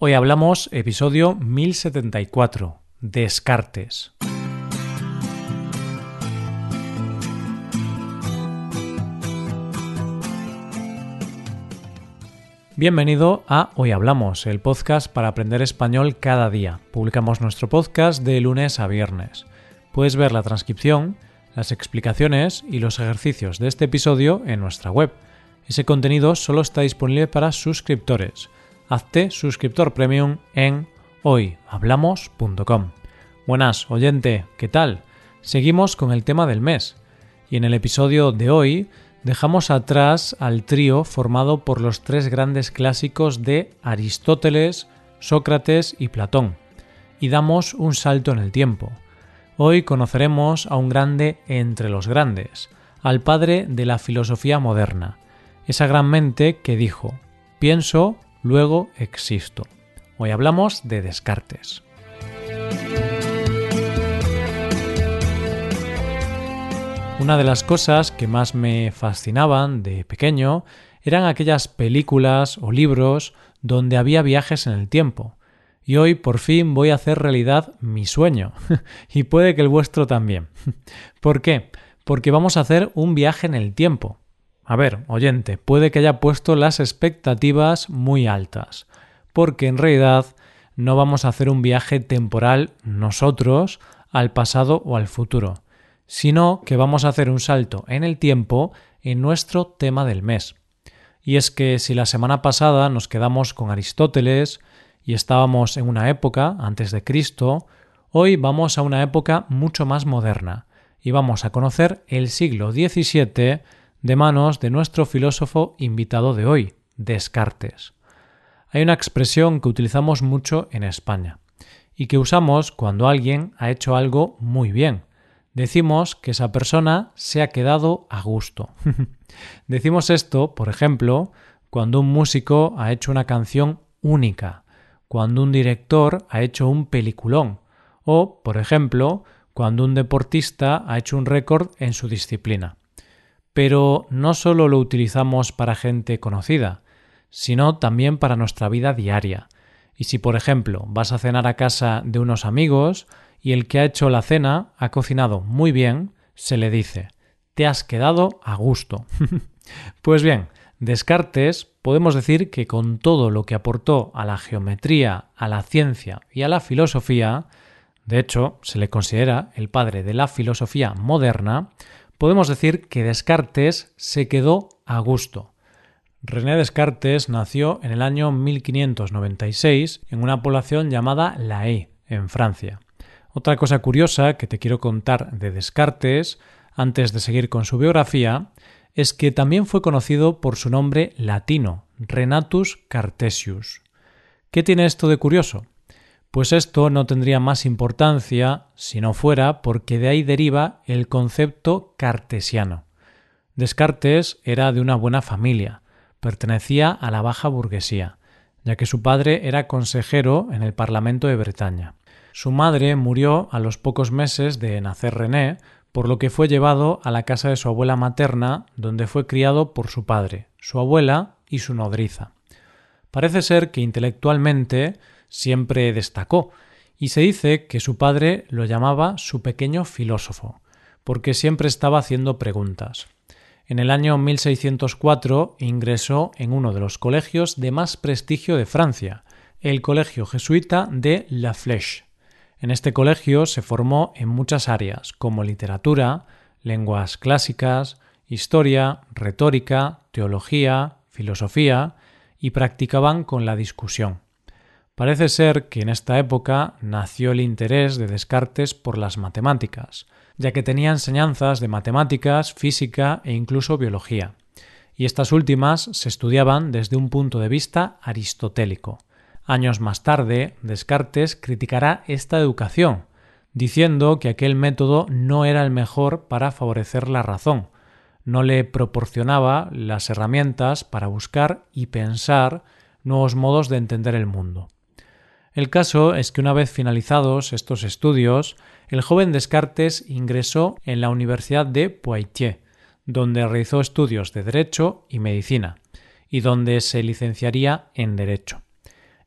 Hoy hablamos episodio 1074, Descartes. Bienvenido a Hoy Hablamos, el podcast para aprender español cada día. Publicamos nuestro podcast de lunes a viernes. Puedes ver la transcripción, las explicaciones y los ejercicios de este episodio en nuestra web. Ese contenido solo está disponible para suscriptores. Hazte suscriptor premium en hoyhablamos.com. Buenas, oyente, ¿qué tal? Seguimos con el tema del mes. Y en el episodio de hoy dejamos atrás al trío formado por los tres grandes clásicos de Aristóteles, Sócrates y Platón, y damos un salto en el tiempo. Hoy conoceremos a un grande entre los grandes, al padre de la filosofía moderna, esa gran mente que dijo, pienso, luego existo. Hoy hablamos de Descartes. Una de las cosas que más me fascinaban de pequeño eran aquellas películas o libros donde había viajes en el tiempo. Y hoy por fin voy a hacer realidad mi sueño. y puede que el vuestro también. ¿Por qué? Porque vamos a hacer un viaje en el tiempo. A ver, oyente, puede que haya puesto las expectativas muy altas. Porque en realidad no vamos a hacer un viaje temporal nosotros al pasado o al futuro sino que vamos a hacer un salto en el tiempo en nuestro tema del mes. Y es que si la semana pasada nos quedamos con Aristóteles y estábamos en una época antes de Cristo, hoy vamos a una época mucho más moderna y vamos a conocer el siglo XVII de manos de nuestro filósofo invitado de hoy, Descartes. Hay una expresión que utilizamos mucho en España y que usamos cuando alguien ha hecho algo muy bien, decimos que esa persona se ha quedado a gusto. decimos esto, por ejemplo, cuando un músico ha hecho una canción única, cuando un director ha hecho un peliculón, o, por ejemplo, cuando un deportista ha hecho un récord en su disciplina. Pero no solo lo utilizamos para gente conocida, sino también para nuestra vida diaria. Y si, por ejemplo, vas a cenar a casa de unos amigos, y el que ha hecho la cena ha cocinado muy bien, se le dice te has quedado a gusto. pues bien, Descartes podemos decir que con todo lo que aportó a la geometría, a la ciencia y a la filosofía, de hecho se le considera el padre de la filosofía moderna, podemos decir que Descartes se quedó a gusto. René Descartes nació en el año 1596 en una población llamada La Haye, en Francia. Otra cosa curiosa que te quiero contar de Descartes, antes de seguir con su biografía, es que también fue conocido por su nombre latino, Renatus Cartesius. ¿Qué tiene esto de curioso? Pues esto no tendría más importancia si no fuera porque de ahí deriva el concepto cartesiano. Descartes era de una buena familia, pertenecía a la baja burguesía, ya que su padre era consejero en el Parlamento de Bretaña. Su madre murió a los pocos meses de nacer René, por lo que fue llevado a la casa de su abuela materna, donde fue criado por su padre, su abuela y su nodriza. Parece ser que intelectualmente siempre destacó, y se dice que su padre lo llamaba su pequeño filósofo, porque siempre estaba haciendo preguntas. En el año 1604 ingresó en uno de los colegios de más prestigio de Francia, el Colegio Jesuita de La Flèche. En este colegio se formó en muchas áreas, como literatura, lenguas clásicas, historia, retórica, teología, filosofía, y practicaban con la discusión. Parece ser que en esta época nació el interés de Descartes por las matemáticas, ya que tenía enseñanzas de matemáticas, física e incluso biología, y estas últimas se estudiaban desde un punto de vista aristotélico. Años más tarde, Descartes criticará esta educación, diciendo que aquel método no era el mejor para favorecer la razón, no le proporcionaba las herramientas para buscar y pensar nuevos modos de entender el mundo. El caso es que una vez finalizados estos estudios, el joven Descartes ingresó en la Universidad de Poitiers, donde realizó estudios de Derecho y Medicina, y donde se licenciaría en Derecho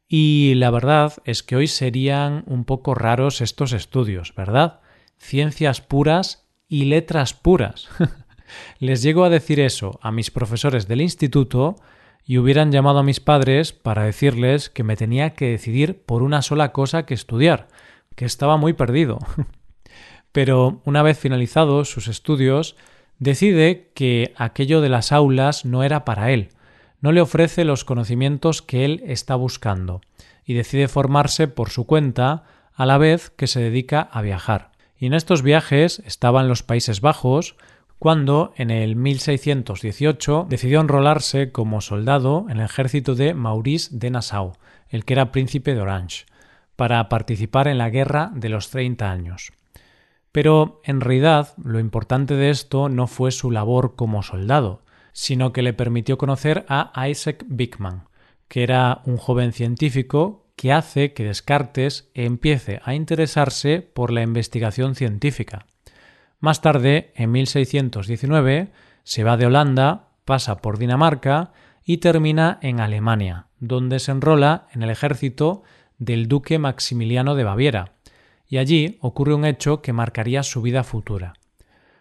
Y la verdad es que hoy serían un poco raros estos estudios, ¿verdad? Ciencias puras y letras puras. Les llego a decir eso a mis profesores del instituto y hubieran llamado a mis padres para decirles que me tenía que decidir por una sola cosa que estudiar, que estaba muy perdido. Pero una vez finalizados sus estudios, decide que aquello de las aulas no era para él, no le ofrece los conocimientos que él está buscando y decide formarse por su cuenta a la vez que se dedica a viajar. Y en estos viajes estaba en los Países Bajos cuando en el 1618 decidió enrolarse como soldado en el ejército de Maurice de Nassau, el que era príncipe de Orange, para participar en la guerra de los 30 años. Pero en realidad lo importante de esto no fue su labor como soldado, sino que le permitió conocer a Isaac Bickman, que era un joven científico que hace que Descartes empiece a interesarse por la investigación científica. Más tarde, en 1619, se va de Holanda, pasa por Dinamarca y termina en Alemania, donde se enrola en el ejército del duque Maximiliano de Baviera, y allí ocurre un hecho que marcaría su vida futura.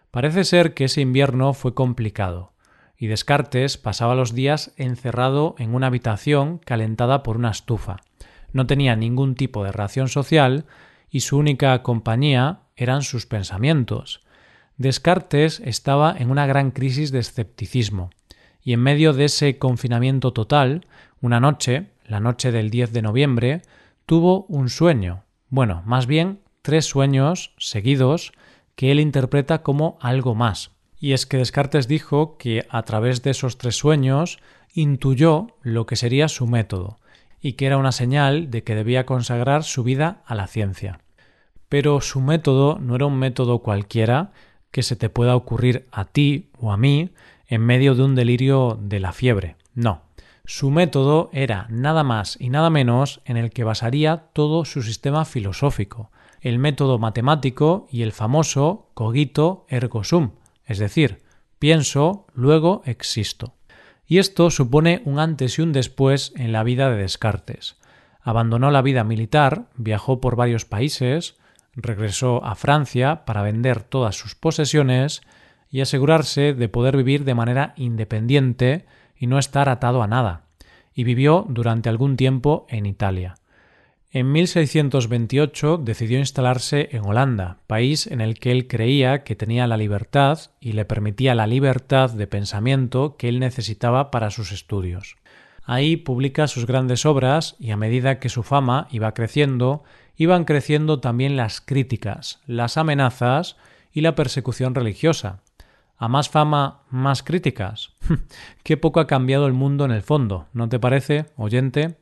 Parece ser que ese invierno fue complicado y Descartes pasaba los días encerrado en una habitación calentada por una estufa. No tenía ningún tipo de relación social y su única compañía eran sus pensamientos. Descartes estaba en una gran crisis de escepticismo, y en medio de ese confinamiento total, una noche, la noche del 10 de noviembre, tuvo un sueño, bueno, más bien tres sueños seguidos que él interpreta como algo más. Y es que Descartes dijo que a través de esos tres sueños intuyó lo que sería su método, y que era una señal de que debía consagrar su vida a la ciencia. Pero su método no era un método cualquiera que se te pueda ocurrir a ti o a mí en medio de un delirio de la fiebre. No. Su método era nada más y nada menos en el que basaría todo su sistema filosófico, el método matemático y el famoso cogito ergo sum, es decir, pienso, luego existo. Y esto supone un antes y un después en la vida de Descartes. Abandonó la vida militar, viajó por varios países, regresó a Francia para vender todas sus posesiones y asegurarse de poder vivir de manera independiente y no estar atado a nada, y vivió durante algún tiempo en Italia. En 1628 decidió instalarse en Holanda, país en el que él creía que tenía la libertad y le permitía la libertad de pensamiento que él necesitaba para sus estudios. Ahí publica sus grandes obras y a medida que su fama iba creciendo, iban creciendo también las críticas, las amenazas y la persecución religiosa. A más fama, más críticas. Qué poco ha cambiado el mundo en el fondo, ¿no te parece, oyente?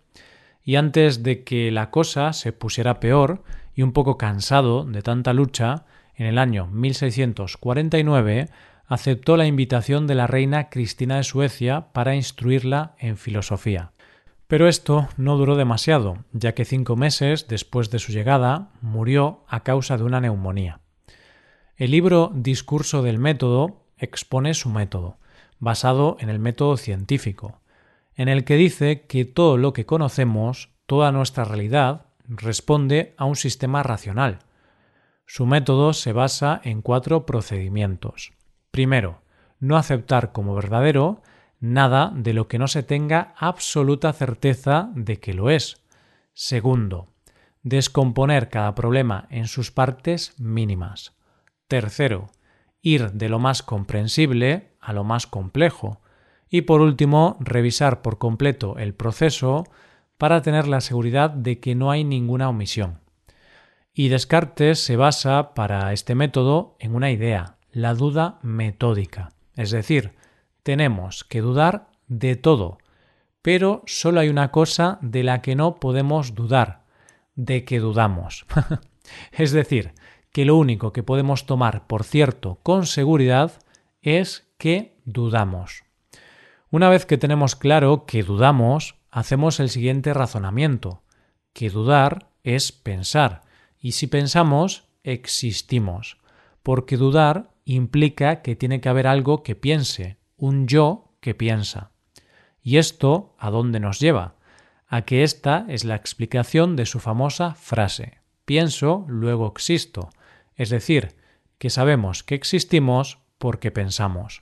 y antes de que la cosa se pusiera peor y un poco cansado de tanta lucha, en el año 1649 aceptó la invitación de la reina Cristina de Suecia para instruirla en filosofía. Pero esto no duró demasiado, ya que cinco meses después de su llegada murió a causa de una neumonía. El libro Discurso del método expone su método, basado en el método científico, en el que dice que todo lo que conocemos, toda nuestra realidad, responde a un sistema racional. Su método se basa en cuatro procedimientos. Primero, no aceptar como verdadero nada de lo que no se tenga absoluta certeza de que lo es. Segundo, descomponer cada problema en sus partes mínimas. Tercero, ir de lo más comprensible a lo más complejo, y por último, revisar por completo el proceso para tener la seguridad de que no hay ninguna omisión. Y Descartes se basa para este método en una idea, la duda metódica. Es decir, tenemos que dudar de todo, pero solo hay una cosa de la que no podemos dudar, de que dudamos. es decir, que lo único que podemos tomar por cierto con seguridad es que dudamos. Una vez que tenemos claro que dudamos, hacemos el siguiente razonamiento, que dudar es pensar, y si pensamos, existimos, porque dudar implica que tiene que haber algo que piense, un yo que piensa. ¿Y esto a dónde nos lleva? a que esta es la explicación de su famosa frase pienso, luego existo, es decir, que sabemos que existimos porque pensamos.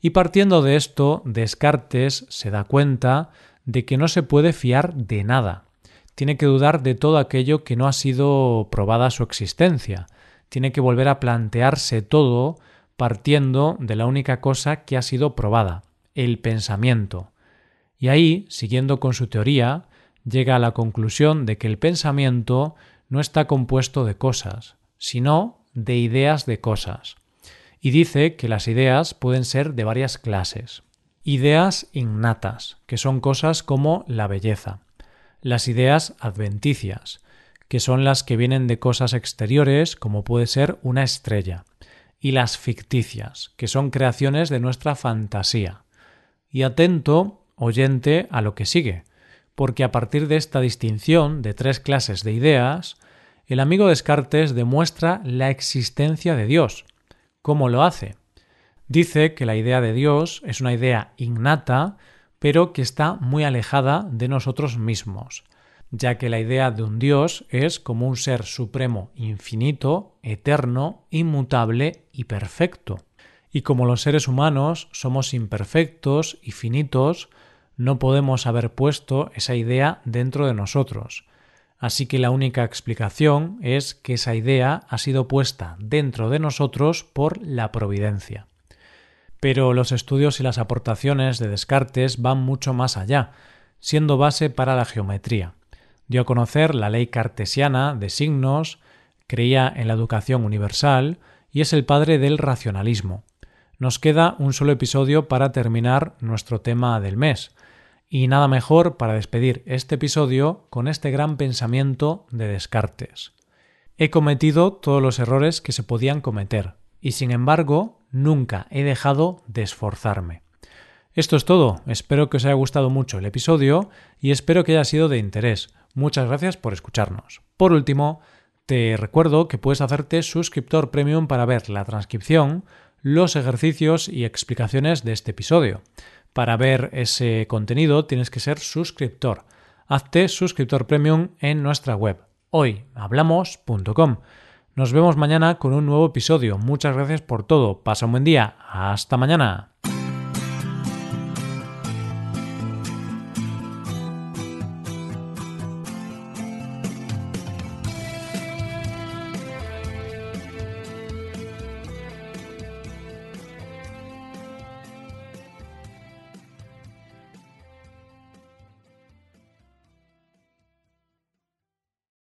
Y partiendo de esto, Descartes se da cuenta de que no se puede fiar de nada. Tiene que dudar de todo aquello que no ha sido probada su existencia. Tiene que volver a plantearse todo partiendo de la única cosa que ha sido probada, el pensamiento. Y ahí, siguiendo con su teoría, llega a la conclusión de que el pensamiento no está compuesto de cosas, sino de ideas de cosas. Y dice que las ideas pueden ser de varias clases. Ideas innatas, que son cosas como la belleza. Las ideas adventicias, que son las que vienen de cosas exteriores, como puede ser una estrella. Y las ficticias, que son creaciones de nuestra fantasía. Y atento, oyente, a lo que sigue, porque a partir de esta distinción de tres clases de ideas, el amigo Descartes demuestra la existencia de Dios. ¿Cómo lo hace? Dice que la idea de Dios es una idea innata, pero que está muy alejada de nosotros mismos, ya que la idea de un Dios es como un ser supremo infinito, eterno, inmutable y perfecto. Y como los seres humanos somos imperfectos y finitos, no podemos haber puesto esa idea dentro de nosotros. Así que la única explicación es que esa idea ha sido puesta dentro de nosotros por la providencia. Pero los estudios y las aportaciones de Descartes van mucho más allá, siendo base para la geometría. Dio a conocer la ley cartesiana de signos, creía en la educación universal y es el padre del racionalismo. Nos queda un solo episodio para terminar nuestro tema del mes, y nada mejor para despedir este episodio con este gran pensamiento de Descartes. He cometido todos los errores que se podían cometer, y sin embargo nunca he dejado de esforzarme. Esto es todo, espero que os haya gustado mucho el episodio y espero que haya sido de interés. Muchas gracias por escucharnos. Por último, te recuerdo que puedes hacerte suscriptor premium para ver la transcripción, los ejercicios y explicaciones de este episodio. Para ver ese contenido tienes que ser suscriptor. Hazte suscriptor premium en nuestra web hoyhablamos.com. Nos vemos mañana con un nuevo episodio. Muchas gracias por todo. Pasa un buen día. Hasta mañana.